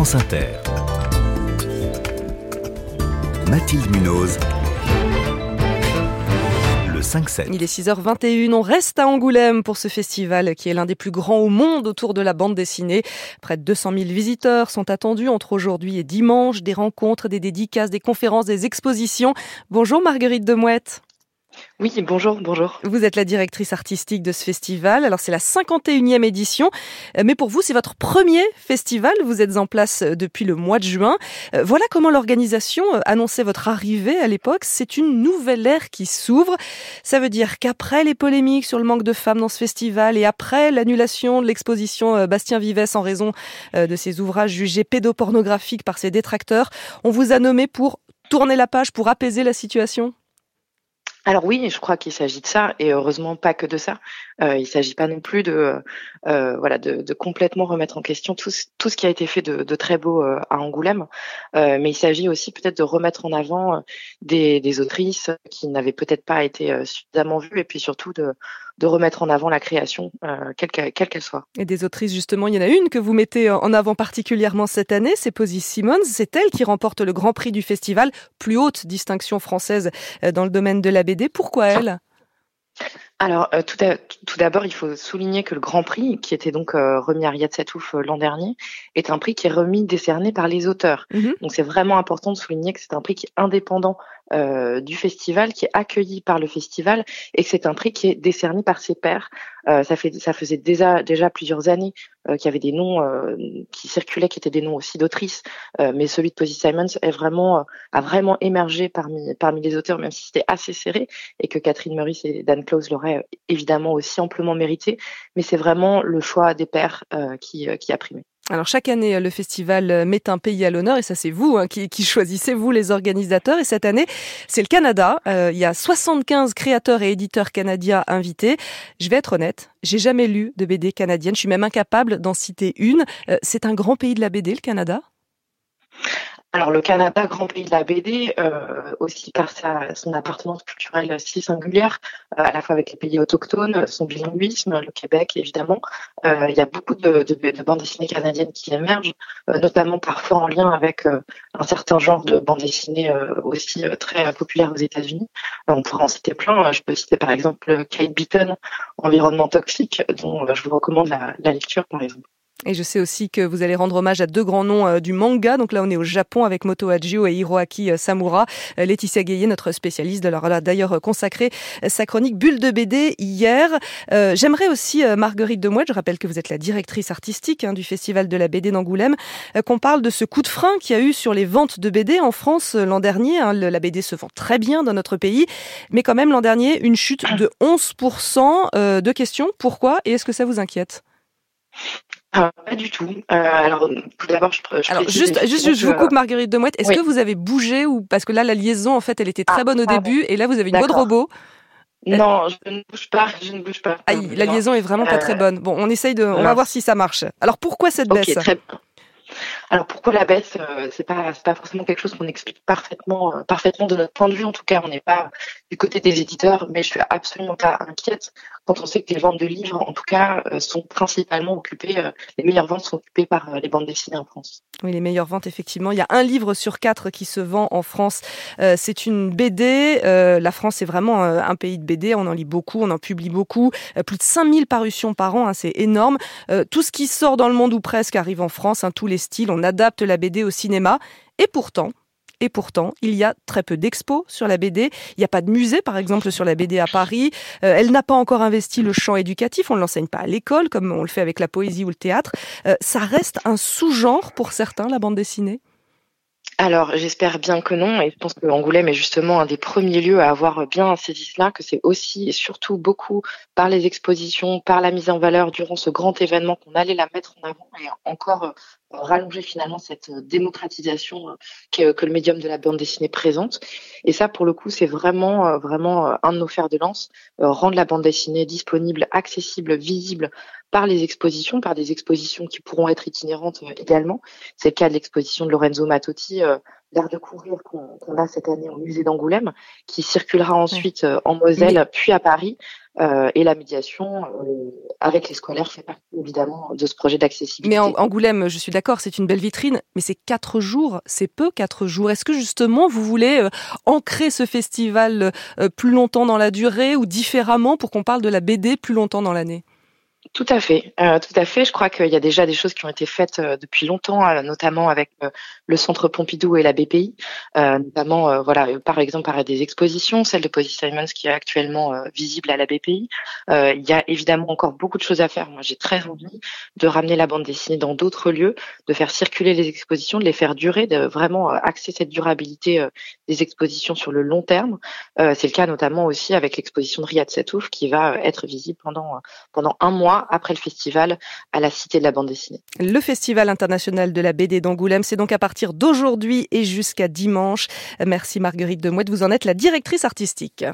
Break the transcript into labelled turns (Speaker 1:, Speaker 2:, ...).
Speaker 1: France Inter. Mathilde Munoz. Le 5-7.
Speaker 2: Il est 6h21, on reste à Angoulême pour ce festival qui est l'un des plus grands au monde autour de la bande dessinée. Près de 200 000 visiteurs sont attendus entre aujourd'hui et dimanche, des rencontres, des dédicaces, des conférences, des expositions. Bonjour Marguerite Demouette.
Speaker 3: Oui, bonjour, bonjour.
Speaker 2: Vous êtes la directrice artistique de ce festival. Alors c'est la 51e édition, euh, mais pour vous c'est votre premier festival. Vous êtes en place euh, depuis le mois de juin. Euh, voilà comment l'organisation annonçait votre arrivée à l'époque. C'est une nouvelle ère qui s'ouvre. Ça veut dire qu'après les polémiques sur le manque de femmes dans ce festival et après l'annulation de l'exposition Bastien Vivès en raison de ses ouvrages jugés pédopornographiques par ses détracteurs, on vous a nommé pour tourner la page, pour apaiser la situation?
Speaker 3: Alors oui, je crois qu'il s'agit de ça, et heureusement pas que de ça. Euh, il s'agit pas non plus de, euh, voilà, de, complètement remettre en question tout, tout ce qui a été fait de, très beau euh, à Angoulême, mais il s'agit aussi peut-être de remettre en avant des, des autrices qui n'avaient peut-être pas été suffisamment vues, et puis surtout de, de remettre en avant la création, quelle qu'elle soit.
Speaker 2: Et des autrices, justement, il y en a une que vous mettez en avant particulièrement cette année, c'est Posy Simmons. C'est elle qui remporte le Grand Prix du festival, plus haute distinction française dans le domaine de la BD. Pourquoi elle?
Speaker 3: Alors, euh, tout, tout d'abord, il faut souligner que le Grand Prix, qui était donc euh, remis à Riyad Satouf euh, l'an dernier, est un prix qui est remis, décerné par les auteurs. Mhm. Donc, c'est vraiment important de souligner que c'est un prix qui est indépendant euh, du festival, qui est accueilli par le festival, et que c'est un prix qui est décerné par ses pairs. Euh, ça, fait, ça faisait déjà, déjà plusieurs années euh, qu'il y avait des noms qui circulaient, qui étaient des noms aussi d'autrices, mais celui de Posy Simons est vraiment, a vraiment émergé parmi, parmi les auteurs, même si c'était assez serré, et que Catherine Meurice et Dan Close l'auraient évidemment aussi amplement mérité. Mais c'est vraiment le choix des pairs qui, qui a primé.
Speaker 2: Alors chaque année, le festival met un pays à l'honneur et ça c'est vous hein, qui, choisissez, vous les organisateurs. Et cette année, c'est le Canada. Euh, il y a 75 créateurs et éditeurs canadiens invités. Je vais être honnête, j'ai jamais lu de BD canadienne. Je suis même incapable d'en citer une. Euh, c'est un grand pays de la BD, le Canada?
Speaker 3: Alors le Canada, grand pays de la BD, euh, aussi par sa, son appartenance culturelle si singulière, euh, à la fois avec les pays autochtones, son bilinguisme, le Québec évidemment. Euh, il y a beaucoup de, de, de, bandes dessinées canadiennes qui émergent, notamment parfois en lien avec un certain genre de bandes dessinées aussi très populaires aux États-Unis. on pourrait en citer plein. Je peux citer par exemple Kate Beaton, Environnement toxique, dont je vous recommande la lecture par exemple.
Speaker 2: Et je sais aussi que vous allez rendre hommage à deux grands noms euh, du manga. Donc là, on est au Japon avec Moto Hajio et Hiroaki euh, Samura. Euh, Laetitia Gaillet, notre spécialiste, leur a d'ailleurs consacré sa chronique Bulle de BD hier. J'aimerais aussi, Marguerite Demouette, je rappelle que vous êtes la directrice artistique hein, du Festival de la BD d'Angoulême, qu'on parle de ce coup de frein qu'il y a eu sur les ventes de BD en France l'an dernier. Hein. La BD se vend très bien dans notre pays, mais quand même l'an dernier, une chute de 11% de questions. Pourquoi et est-ce que ça vous inquiète?
Speaker 3: Ah, pas du tout. Euh, alors, tout d'abord, je,
Speaker 2: je alors juste, juste, je vous coupe, Marguerite Demouette. Est-ce que vous avez bougé ou parce que là, la liaison, en fait, elle était très ah, bonne au début, et là, vous avez une de robot.
Speaker 3: Non, je ne bouge pas, je ne bouge pas.
Speaker 2: Aïe, la liaison est vraiment pas très euh, bonne. Bon, on essaye de, on va voir si ça marche. Alors, pourquoi cette baisse?
Speaker 3: très alors pourquoi la baisse euh, C'est pas pas forcément quelque chose qu'on explique parfaitement euh, parfaitement de notre point de vue. En tout cas, on n'est pas du côté des éditeurs, mais je suis absolument pas inquiète quand on sait que les ventes de livres, en tout cas, euh, sont principalement occupées. les meilleures ventes sont occupées par les bandes dessinées en France.
Speaker 2: Oui, les meilleures ventes effectivement. Il y a un livre sur quatre qui se vend en France. c'est une BD. la France est vraiment un pays de BD. On en lit beaucoup, on en publie beaucoup. plus de 5000 parutions par an, hein, c'est énorme. tout ce qui sort dans le monde ou presque arrive en France. Hein, tous les styles. Adapte la BD au cinéma. Et pourtant, et pourtant, il y a très peu d'expos sur la BD. Il n'y a pas de musée, par exemple, sur la BD à Paris. Euh, elle n'a pas encore investi le champ éducatif. On ne l'enseigne pas à l'école, comme on le fait avec la poésie ou le théâtre. Euh, ça reste un sous-genre pour certains, la bande dessinée?
Speaker 3: Alors, j'espère bien que non, et je pense que Angoulême est justement un des premiers lieux à avoir bien saisi cela, que c'est aussi et surtout beaucoup par les expositions, par la mise en valeur durant ce grand événement qu'on allait la mettre en avant et encore rallonger finalement cette démocratisation euh, que, que, le médium de la bande dessinée présente. Et ça, pour le coup, c'est vraiment, euh, vraiment un de nos fers de lance, rendre la bande dessinée disponible, accessible, visible par les expositions, par des expositions qui pourront être itinérantes euh, également. C'est le cas de l'exposition de Lorenzo Matotti, euh, l'art de courir qu'on a cette année au musée d'Angoulême, qui circulera ensuite euh, en Moselle, puis à Paris. Et la médiation avec les scolaires fait partie évidemment de ce projet d'accessibilité.
Speaker 2: Mais Angoulême, je suis d'accord, c'est une belle vitrine, mais c'est quatre jours, c'est peu quatre jours. Est-ce que justement vous voulez ancrer ce festival plus longtemps dans la durée ou différemment pour qu'on parle de la BD plus longtemps dans l'année?
Speaker 3: Tout à fait, euh, tout à fait. Je crois qu'il y a déjà des choses qui ont été faites euh, depuis longtemps, euh, notamment avec le Centre Pompidou et la BPI, notamment voilà par exemple par des expositions, celle de Posy Simons qui est actuellement visible à la BPI. il y a évidemment encore beaucoup de choses à faire. Moi, j'ai très envie de ramener la bande dessinée dans d'autres lieux, de faire circuler les expositions, de les faire durer, de vraiment axer cette durabilité des expositions sur le long terme. C'est le cas notamment aussi avec l'exposition de Riyad Satouf qui va être visible pendant pendant un mois après le festival à la Cité de la bande dessinée.
Speaker 2: Le Festival international de la BD d'Angoulême, c'est donc à partir d'aujourd'hui et jusqu'à dimanche. Merci Marguerite Demouette, vous en êtes la directrice artistique.